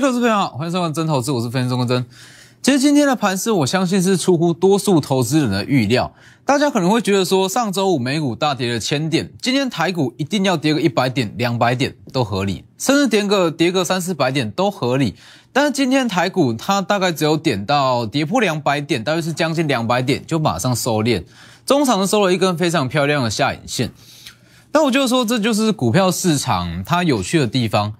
各位投资朋友好，欢迎收看真投资，我是分析钟国真。其实今天的盘势，我相信是出乎多数投资人的预料。大家可能会觉得说，上周五美股大跌了千点，今天台股一定要跌个一百点、两百点都合理，甚至跌个跌个三四百点都合理。但是今天台股它大概只有点到跌破两百点，大约是将近两百点就马上收敛，中场收了一根非常漂亮的下影线。但我就说，这就是股票市场它有趣的地方。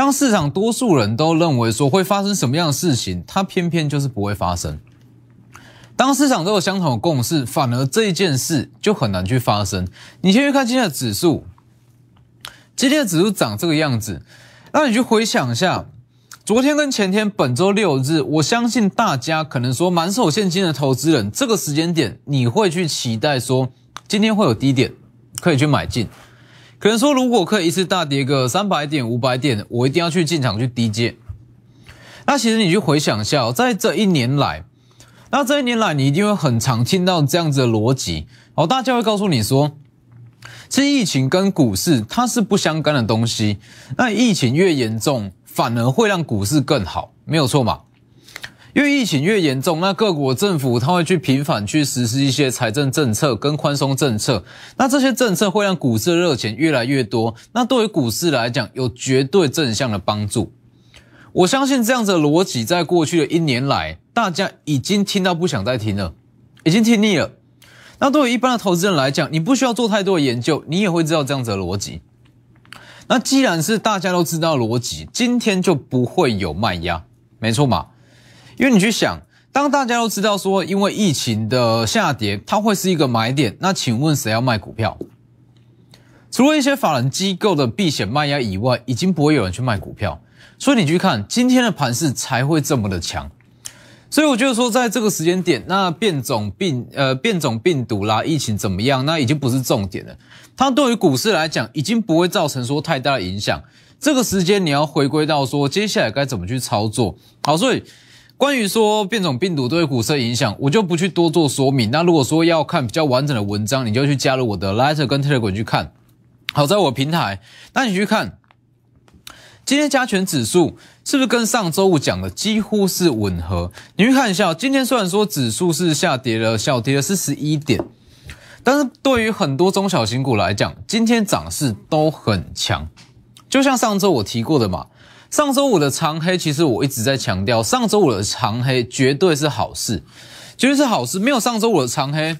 当市场多数人都认为说会发生什么样的事情，它偏偏就是不会发生。当市场都有相同的共识，反而这一件事就很难去发生。你先去看今天的指数，今天的指数长这个样子，那你去回想一下，昨天跟前天，本周六日，我相信大家可能说满手现金的投资人，这个时间点你会去期待说今天会有低点可以去买进。可能说，如果可以一次大跌个三百点、五百点，我一定要去进场去低接。那其实你去回想一下，在这一年来，那这一年来，你一定会很常听到这样子的逻辑哦。大家会告诉你说，其实疫情跟股市它是不相干的东西。那疫情越严重，反而会让股市更好，没有错嘛？因为疫情越严重，那各国政府它会去频繁去实施一些财政政策跟宽松政策，那这些政策会让股市热钱越来越多，那对于股市来讲有绝对正向的帮助。我相信这样子的逻辑，在过去的一年来，大家已经听到不想再听了，已经听腻了。那对于一般的投资人来讲，你不需要做太多的研究，你也会知道这样子的逻辑。那既然是大家都知道逻辑，今天就不会有卖压，没错嘛？因为你去想，当大家都知道说，因为疫情的下跌，它会是一个买点，那请问谁要卖股票？除了一些法人机构的避险卖压以外，已经不会有人去卖股票。所以你去看今天的盘势才会这么的强。所以我觉得说，在这个时间点，那变种病呃变种病毒啦，疫情怎么样，那已经不是重点了。它对于股市来讲，已经不会造成说太大的影响。这个时间你要回归到说，接下来该怎么去操作？好，所以。关于说变种病毒对股市影响，我就不去多做说明。那如果说要看比较完整的文章，你就去加入我的 Lighter 跟 Telegram 去看。好，在我平台，那你去看今天加权指数是不是跟上周五讲的几乎是吻合？你去看一下，今天虽然说指数是下跌了，小跌了是十一点，但是对于很多中小型股来讲，今天涨势都很强。就像上周我提过的嘛。上周五的长黑，其实我一直在强调，上周五的长黑绝对是好事，绝对是好事。没有上周五的长黑，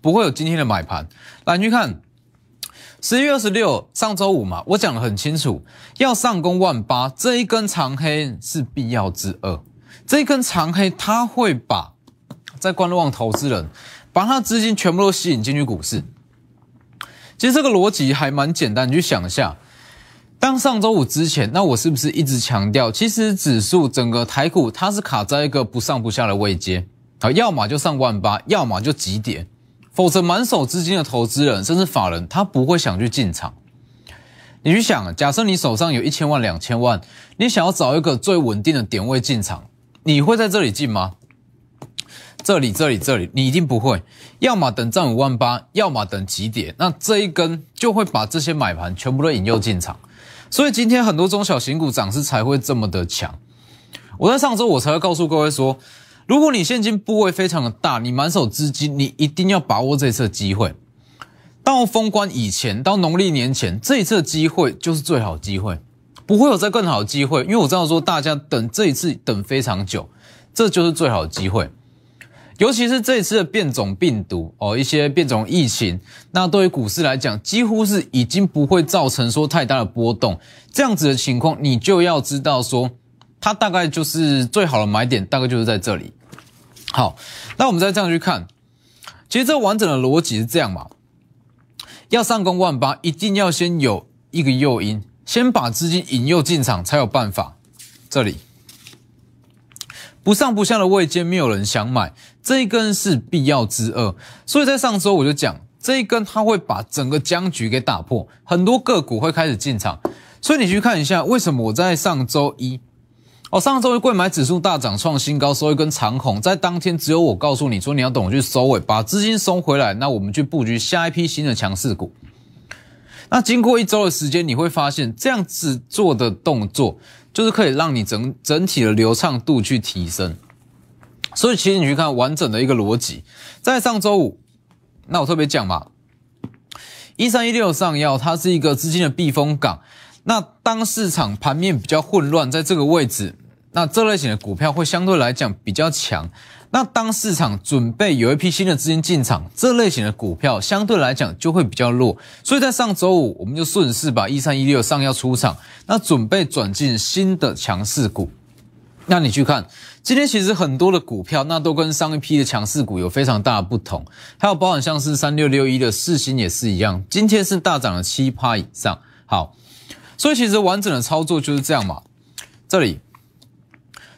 不会有今天的买盘。来，你去看十一月二十六，上周五嘛，我讲的很清楚，要上攻万八，这一根长黑是必要之二。这一根长黑，它会把在观望投资人，把他资金全部都吸引进去股市。其实这个逻辑还蛮简单，你去想一下。当上周五之前，那我是不是一直强调，其实指数整个台股它是卡在一个不上不下的位阶啊，要么就上万八，要么就急跌，否则满手资金的投资人甚至法人他不会想去进场。你去想，假设你手上有一千万、两千万，你想要找一个最稳定的点位进场，你会在这里进吗？这里、这里、这里，你一定不会，要么等涨五万八，要么等急跌，那这一根就会把这些买盘全部都引诱进场。所以今天很多中小型股涨势才会这么的强。我在上周我才会告诉各位说，如果你现金部位非常的大，你满手资金，你一定要把握这次机会。到封关以前，到农历年前，这一次机会就是最好机会，不会有再更好的机会。因为我知道说大家等这一次等非常久，这就是最好的机会。尤其是这一次的变种病毒哦，一些变种疫情，那对于股市来讲，几乎是已经不会造成说太大的波动。这样子的情况，你就要知道说，它大概就是最好的买点，大概就是在这里。好，那我们再这样去看，其实这完整的逻辑是这样嘛？要上攻万八，一定要先有一个诱因，先把资金引诱进场，才有办法。这里。不上不下的位阶，没有人想买，这一根是必要之二。所以在上周我就讲，这一根它会把整个僵局给打破，很多个股会开始进场。所以你去看一下，为什么我在上周一，哦，上周一贵买指数大涨创新高，收一根长红，在当天只有我告诉你说，你要懂去收尾，把资金收回来，那我们去布局下一批新的强势股。那经过一周的时间，你会发现这样子做的动作。就是可以让你整整体的流畅度去提升。所以其实你去看完整的一个逻辑，在上周五，那我特别讲嘛，一三一六上药它是一个资金的避风港。那当市场盘面比较混乱，在这个位置，那这类型的股票会相对来讲比较强。那当市场准备有一批新的资金进场，这类型的股票相对来讲就会比较弱。所以在上周五，我们就顺势把一三一六上要出场，那准备转进新的强势股。那你去看，今天其实很多的股票，那都跟上一批的强势股有非常大的不同。还有包含像是三六六一的四星也是一样，今天是大涨了七趴以上。好，所以其实完整的操作就是这样嘛。这里，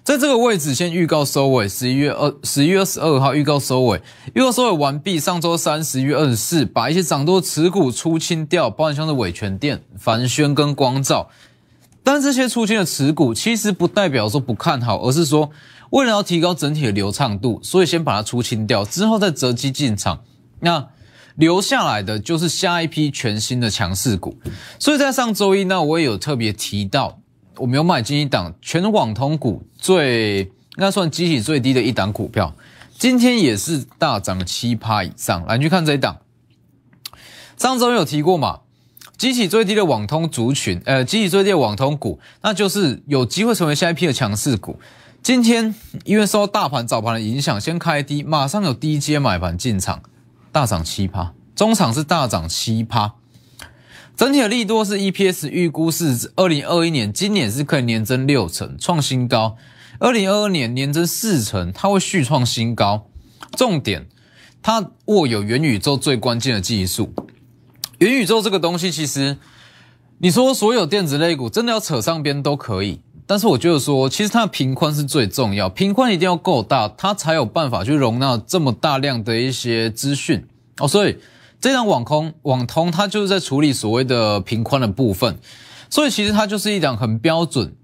在这个位置先预告收尾，十一月二十一月二十二号预告收尾，预告收尾完毕。上周三十一月二十四，把一些涨多持股出清掉，包含像是伟权店、凡轩跟光照。但这些出清的持股，其实不代表说不看好，而是说为了要提高整体的流畅度，所以先把它出清掉，之后再择机进场。那留下来的就是下一批全新的强势股。所以在上周一，呢我也有特别提到，我们有买进一档全网通股最应该算机体最低的一档股票，今天也是大涨七趴以上。来，你去看这一档，上周有提过嘛？机体最低的网通族群，呃，机体最低的网通股，那就是有机会成为下一批的强势股。今天因为受到大盘早盘的影响，先开低，马上有低阶买盘进场，大涨七趴，中场是大涨七趴。整体的利多是 EPS 预估是二零二一年今年是可以年增六成，创新高；二零二二年年增四成，它会续创新高。重点，它握有元宇宙最关键的技术。元宇宙这个东西，其实你说所有电子类股真的要扯上边都可以，但是我觉得说，其实它的频宽是最重要，频宽一定要够大，它才有办法去容纳这么大量的一些资讯哦。所以这档网空网通，它就是在处理所谓的频宽的部分，所以其实它就是一档很标准、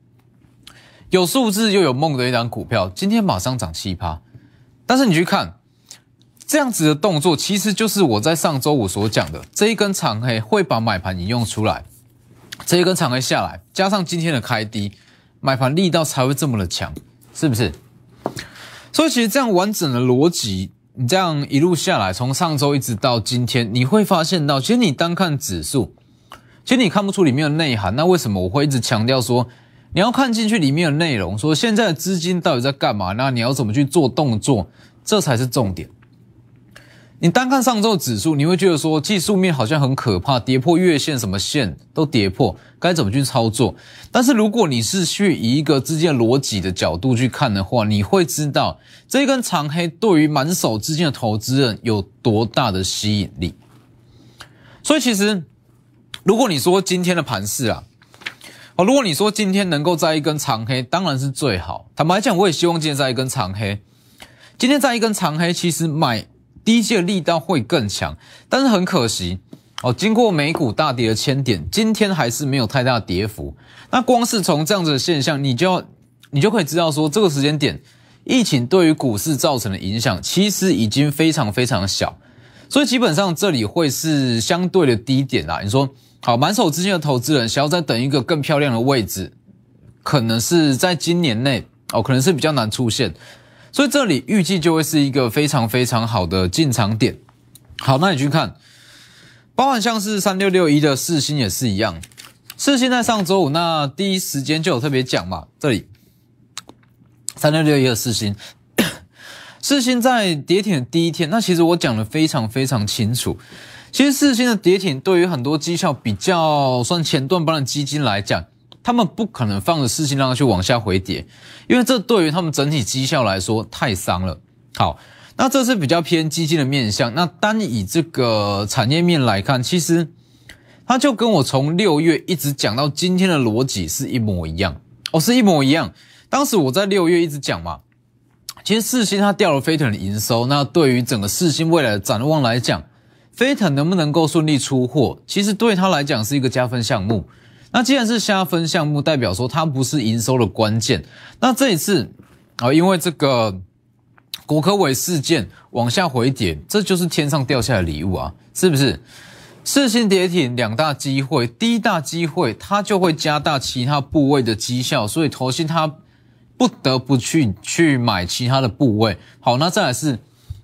有数字又有梦的一档股票。今天马上涨七趴，但是你去看。这样子的动作，其实就是我在上周五所讲的，这一根长黑会把买盘引用出来，这一根长黑下来，加上今天的开低，买盘力道才会这么的强，是不是？所以其实这样完整的逻辑，你这样一路下来，从上周一直到今天，你会发现到，其实你单看指数，其实你看不出里面的内涵。那为什么我会一直强调说，你要看进去里面的内容，说现在的资金到底在干嘛？那你要怎么去做动作，这才是重点。你单看上周指数，你会觉得说技术面好像很可怕，跌破月线，什么线都跌破，该怎么去操作？但是如果你是去以一个资金逻辑的角度去看的话，你会知道这一根长黑对于满手资金的投资人有多大的吸引力。所以其实，如果你说今天的盘势啊，哦，如果你说今天能够在一根长黑，当然是最好。坦白讲，我也希望今天在一根长黑。今天在一根长黑，其实买。低阶的力道会更强，但是很可惜哦。经过美股大跌的千点，今天还是没有太大跌幅。那光是从这样子的现象，你就要你就可以知道说，这个时间点疫情对于股市造成的影响，其实已经非常非常小。所以基本上这里会是相对的低点啦。你说好，满手资金的投资人想要再等一个更漂亮的位置，可能是在今年内哦，可能是比较难出现。所以这里预计就会是一个非常非常好的进场点。好，那你去看，包含像是三六六一的四星也是一样。四星在上周五那第一时间就有特别讲嘛，这里三六六一的四星，四星在跌停的第一天，那其实我讲的非常非常清楚。其实四星的跌停对于很多绩效比较算前段班的基金来讲。他们不可能放着四星让它去往下回跌，因为这对于他们整体绩效来说太伤了。好，那这是比较偏基金的面向。那单以这个产业面来看，其实它就跟我从六月一直讲到今天的逻辑是一模一样哦，是一模一样。当时我在六月一直讲嘛，其实四星它掉了飞腾的营收，那对于整个四星未来的展望来讲，飞腾能不能够顺利出货，其实对他来讲是一个加分项目。那既然是虾分项目，代表说它不是营收的关键。那这一次啊，因为这个国科委事件往下回跌，这就是天上掉下的礼物啊，是不是？四星跌停两大机会，第一大机会它就会加大其他部位的绩效，所以投信它不得不去去买其他的部位。好，那再来是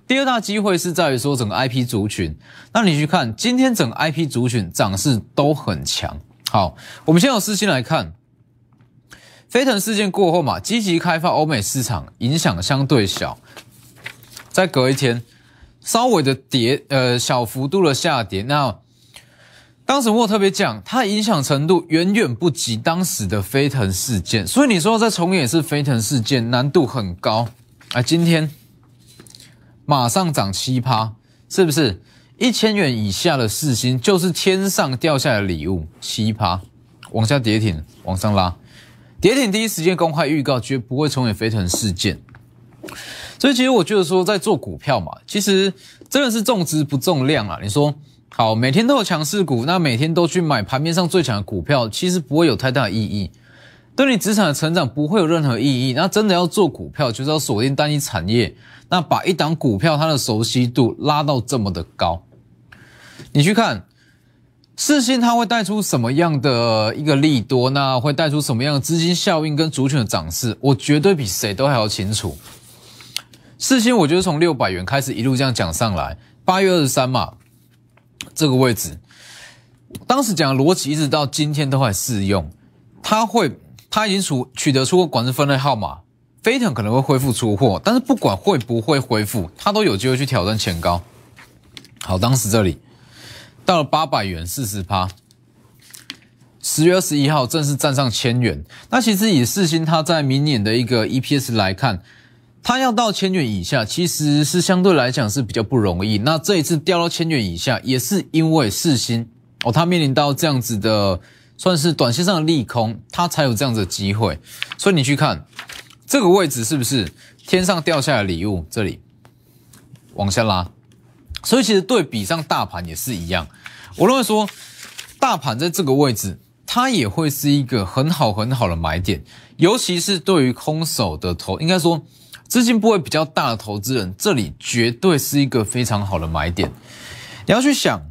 第二大机会是在于说整个 IP 族群，那你去看今天整个 IP 族群涨势都很强。好，我们先由四星来看，飞腾事件过后嘛，积极开发欧美市场，影响相对小。再隔一天，稍微的跌，呃，小幅度的下跌，那。当时我特别讲，它影响程度远远不及当时的飞腾事件，所以你说再重演是飞腾事件，难度很高。啊，今天马上涨七趴，是不是？一千元以下的四星就是天上掉下来的礼物，奇葩往下跌停，往上拉，跌停第一时间公开预告，绝不会重演飞腾事件。所以其实我觉得说，在做股票嘛，其实真的是重质不重量啊。你说。好，每天都有强势股，那每天都去买盘面上最强的股票，其实不会有太大的意义，对你资产的成长不会有任何意义。那真的要做股票，就是要锁定单一产业，那把一档股票它的熟悉度拉到这么的高。你去看四星，它会带出什么样的一个利多？那会带出什么样的资金效应跟族群的涨势？我绝对比谁都还要清楚。四星，我觉得从六百元开始一路这样讲上来，八月二十三嘛。这个位置，当时讲的逻辑一直到今天都还适用。它会，它已经取取得出管制分类号码，飞腾可能会恢复出货，但是不管会不会恢复，它都有机会去挑战前高。好，当时这里到了八百元四十趴，十月二十一号正式站上千元。那其实以四星它在明年的一个 EPS 来看。它要到千元以下，其实是相对来讲是比较不容易。那这一次掉到千元以下，也是因为四星哦，它面临到这样子的，算是短线上的利空，它才有这样子的机会。所以你去看这个位置是不是天上掉下来的礼物？这里往下拉，所以其实对比上大盘也是一样。我认为说，大盘在这个位置，它也会是一个很好很好的买点，尤其是对于空手的投，应该说。资金部位比较大的投资人，这里绝对是一个非常好的买点。你要去想，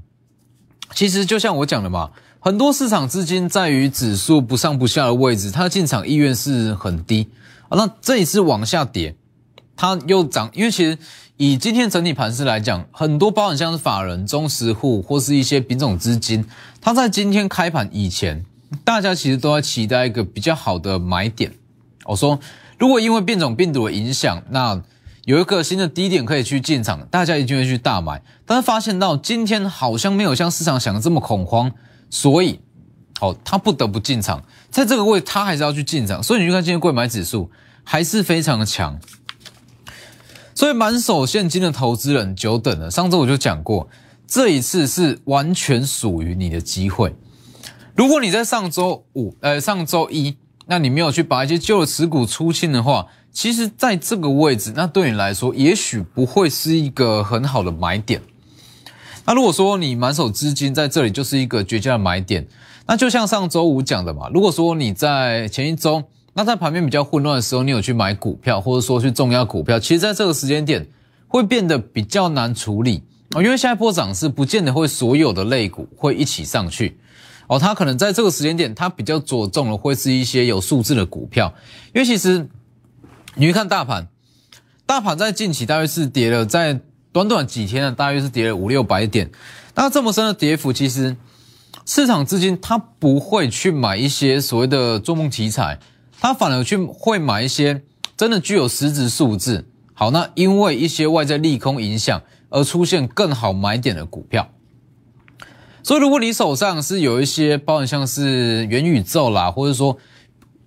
其实就像我讲的嘛，很多市场资金在于指数不上不下的位置，它进场意愿是很低啊。那这一次往下跌，它又涨，因为其实以今天整体盘势来讲，很多包含像是法人、中实户或是一些品种资金，它在今天开盘以前，大家其实都在期待一个比较好的买点。我说。如果因为变种病毒的影响，那有一个新的低点可以去进场，大家一定会去大买。但是发现到今天好像没有像市场想的这么恐慌，所以，哦，他不得不进场，在这个位他还是要去进场。所以你去看今天贵买指数还是非常的强。所以满手现金的投资人久等了。上周我就讲过，这一次是完全属于你的机会。如果你在上周五，呃，上周一。那你没有去把一些旧的持股出清的话，其实在这个位置，那对你来说也许不会是一个很好的买点。那如果说你满手资金在这里就是一个绝佳的买点，那就像上周五讲的嘛，如果说你在前一周，那在盘面比较混乱的时候，你有去买股票，或者说去重压股票，其实在这个时间点会变得比较难处理哦，因为下一波涨势不见得会所有的类股会一起上去。哦，它可能在这个时间点，它比较着重的会是一些有数字的股票，因为其实你去看大盘，大盘在近期大约是跌了，在短短几天呢，大约是跌了五六百点。那这么深的跌幅，其实市场资金它不会去买一些所谓的做梦题材，他反而去会买一些真的具有实质数字。好，那因为一些外在利空影响而出现更好买点的股票。所以，如果你手上是有一些包含像是元宇宙啦，或者说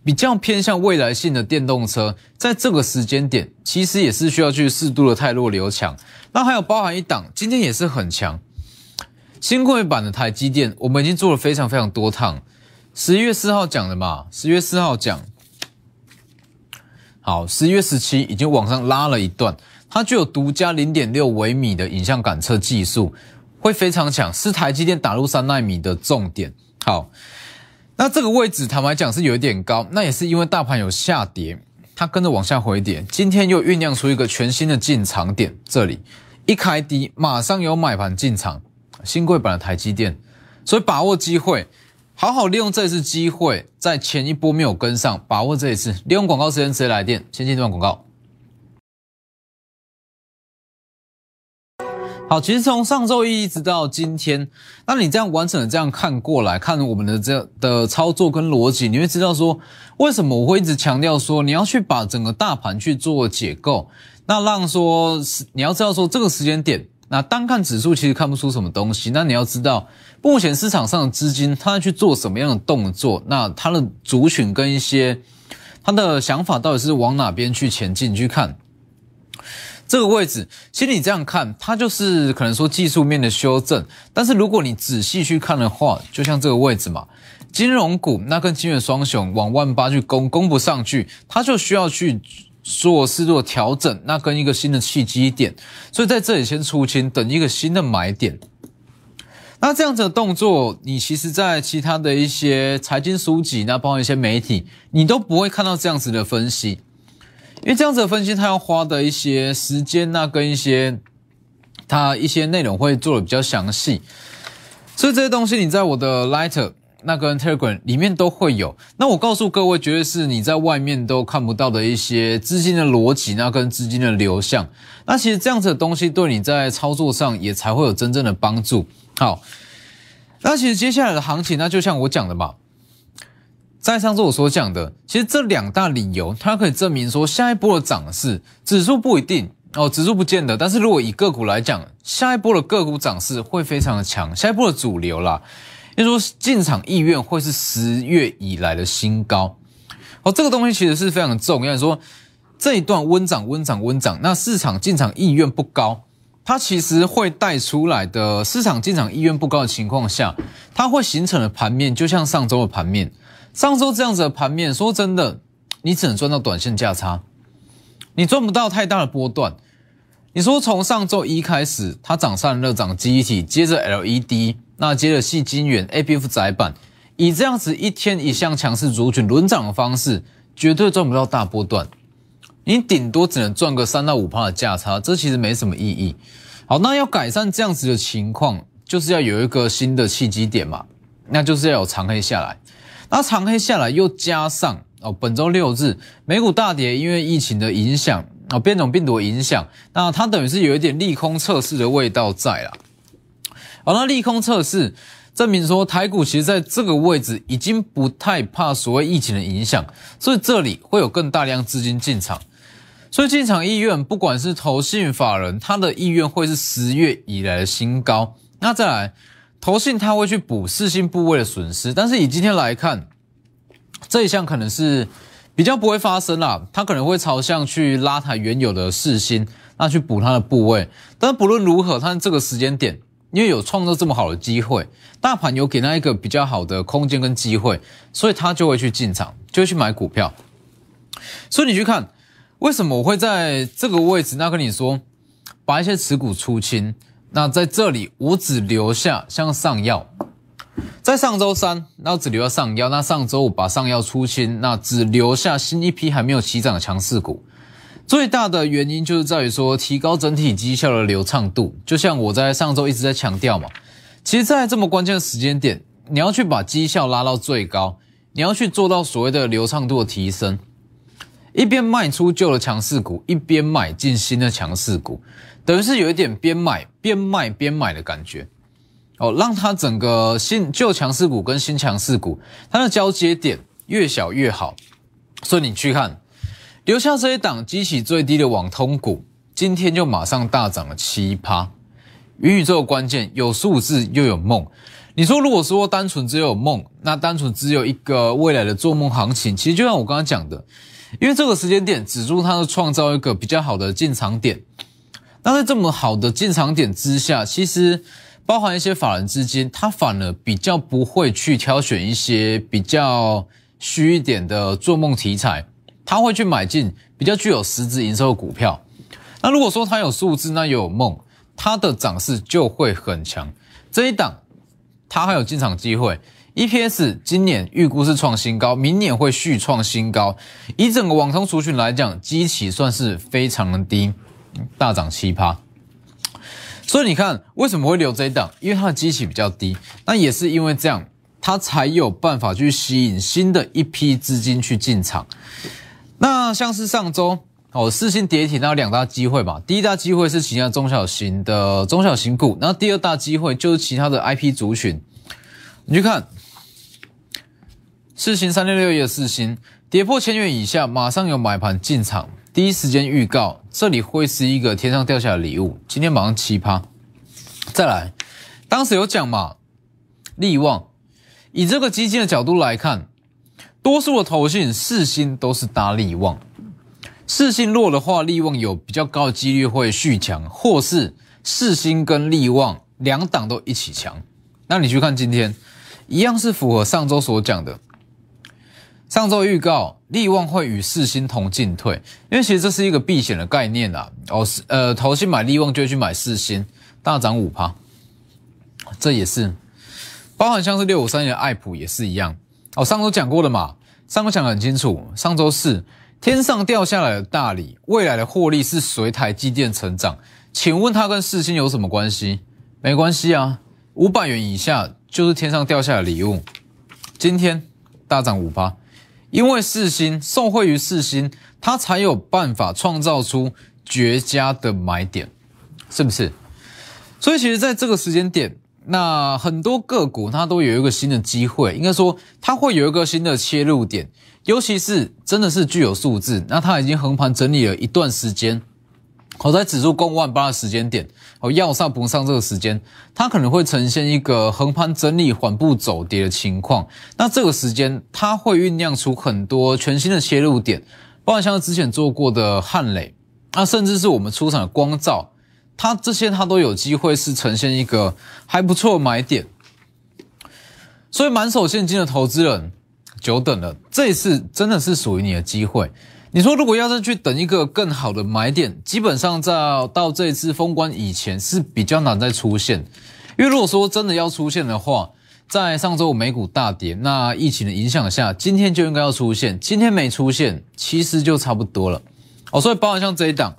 比较偏向未来性的电动车，在这个时间点，其实也是需要去适度的太弱留强。那还有包含一档，今天也是很强，新贵版的台积电，我们已经做了非常非常多趟。十一月四号讲的嘛，十一月四号讲，好，十一月十七已经往上拉了一段，它具有独家零点六微米的影像感测技术。会非常强，是台积电打入三纳米的重点。好，那这个位置坦白讲是有一点高，那也是因为大盘有下跌，它跟着往下回跌。今天又酝酿出一个全新的进场点，这里一开低，马上有买盘进场。新贵版的台积电，所以把握机会，好好利用这次机会，在前一波没有跟上，把握这一次，利用广告时间直接来电，先进这段广告。好，其实从上周一一直到今天，那你这样完整的这样看过来，看我们的这的操作跟逻辑，你会知道说，为什么我会一直强调说，你要去把整个大盘去做解构，那让说你要知道说这个时间点，那单看指数其实看不出什么东西，那你要知道目前市场上的资金它去做什么样的动作，那它的族群跟一些它的想法到底是往哪边去前进去看。这个位置，其实你这样看，它就是可能说技术面的修正。但是如果你仔细去看的话，就像这个位置嘛，金融股那跟金元双雄往万八去攻，攻不上去，它就需要去做适度调整，那跟一个新的契机点。所以在这里先出清，等一个新的买点。那这样子的动作，你其实在其他的一些财经书籍，那包括一些媒体，你都不会看到这样子的分析。因为这样子的分析，它要花的一些时间，那跟一些他一些内容会做的比较详细，所以这些东西你在我的 Lighter 那跟 Telegram 里面都会有。那我告诉各位，绝对是你在外面都看不到的一些资金的逻辑，那跟资金的流向。那其实这样子的东西，对你在操作上也才会有真正的帮助。好，那其实接下来的行情，那就像我讲的嘛。在上次我所讲的，其实这两大理由，它可以证明说，下一波的涨势，指数不一定哦，指数不见得。但是如果以个股来讲，下一波的个股涨势会非常的强，下一波的主流啦，就说进场意愿会是十月以来的新高。哦，这个东西其实是非常重要。说这一段温涨、温涨、温涨，那市场进场意愿不高，它其实会带出来的市场进场意愿不高的情况下，它会形成的盘面，就像上周的盘面。上周这样子的盘面，说真的，你只能赚到短线价差，你赚不到太大的波段。你说从上周一开始，它涨散热、涨机体，接着 LED，那接着细晶圆、ABF 窄板，以这样子一天一项强势族群轮涨的方式，绝对赚不到大波段。你顶多只能赚个三到五趴的价差，这其实没什么意义。好，那要改善这样子的情况，就是要有一个新的契机点嘛，那就是要有长黑下来。那长黑下来，又加上哦，本周六日美股大跌，因为疫情的影响哦，变种病毒的影响，那它等于是有一点利空测试的味道在了。好，那利空测试证明说，台股其实在这个位置已经不太怕所谓疫情的影响，所以这里会有更大量资金进场，所以进场意愿，不管是投信法人，他的意愿会是十月以来的新高。那再来。投信它会去补四星部位的损失，但是以今天来看，这一项可能是比较不会发生啦。它可能会朝向去拉抬原有的四星，那去补它的部位。但不论如何，它这个时间点，因为有创造这么好的机会，大盘有给他一个比较好的空间跟机会，所以他就会去进场，就会去买股票。所以你去看，为什么我会在这个位置？那跟你说，把一些持股出清。那在这里，我只留下像上药，在上周三，那我只留下上药。那上周五把上药出清，那只留下新一批还没有起涨的强势股。最大的原因就是在于说，提高整体绩效的流畅度。就像我在上周一直在强调嘛，其实，在这么关键的时间点，你要去把绩效拉到最高，你要去做到所谓的流畅度的提升。一边卖出旧的强势股，一边买进新的强势股，等于是有一点边买边卖边买的感觉哦，让它整个新旧强势股跟新强势股它的交接点越小越好。所以你去看，留下这一档激起最低的网通股，今天就马上大涨了七趴。元宇宙关键有数字又有梦。你说如果说单纯只有梦，那单纯只有一个未来的做梦行情，其实就像我刚刚讲的。因为这个时间点，止住它是创造一个比较好的进场点。那在这么好的进场点之下，其实包含一些法人资金，它反而比较不会去挑选一些比较虚一点的做梦题材，他会去买进比较具有实质营收的股票。那如果说它有数字，那有梦，它的涨势就会很强。这一档，它还有进场机会。EPS 今年预估是创新高，明年会续创新高。以整个网通族群来讲，基期算是非常的低，大涨七趴。所以你看为什么会留这一档？因为它的基期比较低，那也是因为这样，它才有办法去吸引新的一批资金去进场。那像是上周哦，四星跌停，那两大机会嘛。第一大机会是其他中小型的中小型股，然后第二大机会就是其他的 IP 族群。你去看四星三六六一的四星跌破千元以下，马上有买盘进场，第一时间预告这里会是一个天上掉下的礼物。今天马上奇葩，再来，当时有讲嘛，利旺，以这个基金的角度来看。多数的投信四星都是搭利旺，四星弱的话，利旺有比较高的几率会续强，或是四星跟利旺两档都一起强。那你去看今天，一样是符合上周所讲的。上周预告利旺会与四星同进退，因为其实这是一个避险的概念啊。哦，是呃，投信买利旺就会去买四星，大涨五趴，这也是包含像是六五三的爱普也是一样。哦，上周讲过了嘛？上周讲很清楚，上周四天上掉下来的大礼，未来的获利是随台积电成长。请问它跟四星有什么关系？没关系啊，五百元以下就是天上掉下的礼物。今天大涨五八，因为四星受惠于四星，它才有办法创造出绝佳的买点，是不是？所以其实在这个时间点。那很多个股它都有一个新的机会，应该说它会有一个新的切入点，尤其是真的是具有数字，那它已经横盘整理了一段时间，好在指数攻万八的时间点，哦要上不上这个时间，它可能会呈现一个横盘整理缓步走跌的情况，那这个时间它会酝酿出很多全新的切入点，包括像之前做过的汉磊，那甚至是我们出场的光照。它这些它都有机会是呈现一个还不错买点，所以满手现金的投资人久等了，这一次真的是属于你的机会。你说如果要是去等一个更好的买点，基本上在到这一次封关以前是比较难再出现，因为如果说真的要出现的话，在上周五美股大跌，那疫情的影响下，今天就应该要出现，今天没出现，其实就差不多了。哦，所以包含像这一档。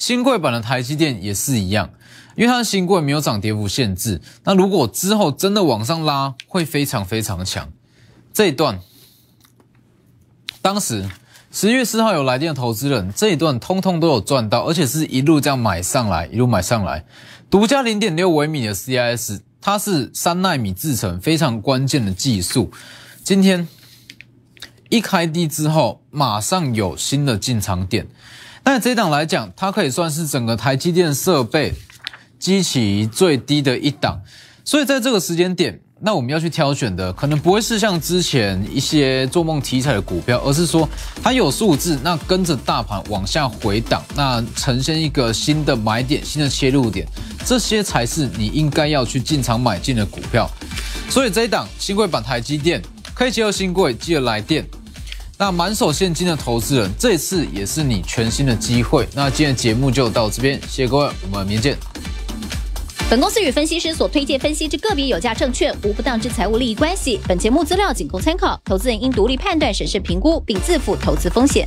新贵版的台积电也是一样，因为它的新贵没有涨跌幅限制。那如果之后真的往上拉，会非常非常强。这一段，当时十月四号有来电的投资人，这一段通通都有赚到，而且是一路这样买上来，一路买上来。独家零点六微米的 CIS，它是三纳米制成，非常关键的技术。今天一开低之后，马上有新的进场点。那这档来讲，它可以算是整个台积电设备机器最低的一档，所以在这个时间点，那我们要去挑选的，可能不会是像之前一些做梦题材的股票，而是说它有数字，那跟着大盘往下回档，那呈现一个新的买点、新的切入点，这些才是你应该要去进场买进的股票。所以这一档新贵版台积电可以结合新贵，记得来电。那满手现金的投资人，这次也是你全新的机会。那今天节目就到这边，谢谢各位，我们明天见。本公司与分析师所推荐分析之个别有价证券无不当之财务利益关系。本节目资料仅供参考，投资人应独立判断、审慎评估，并自负投资风险。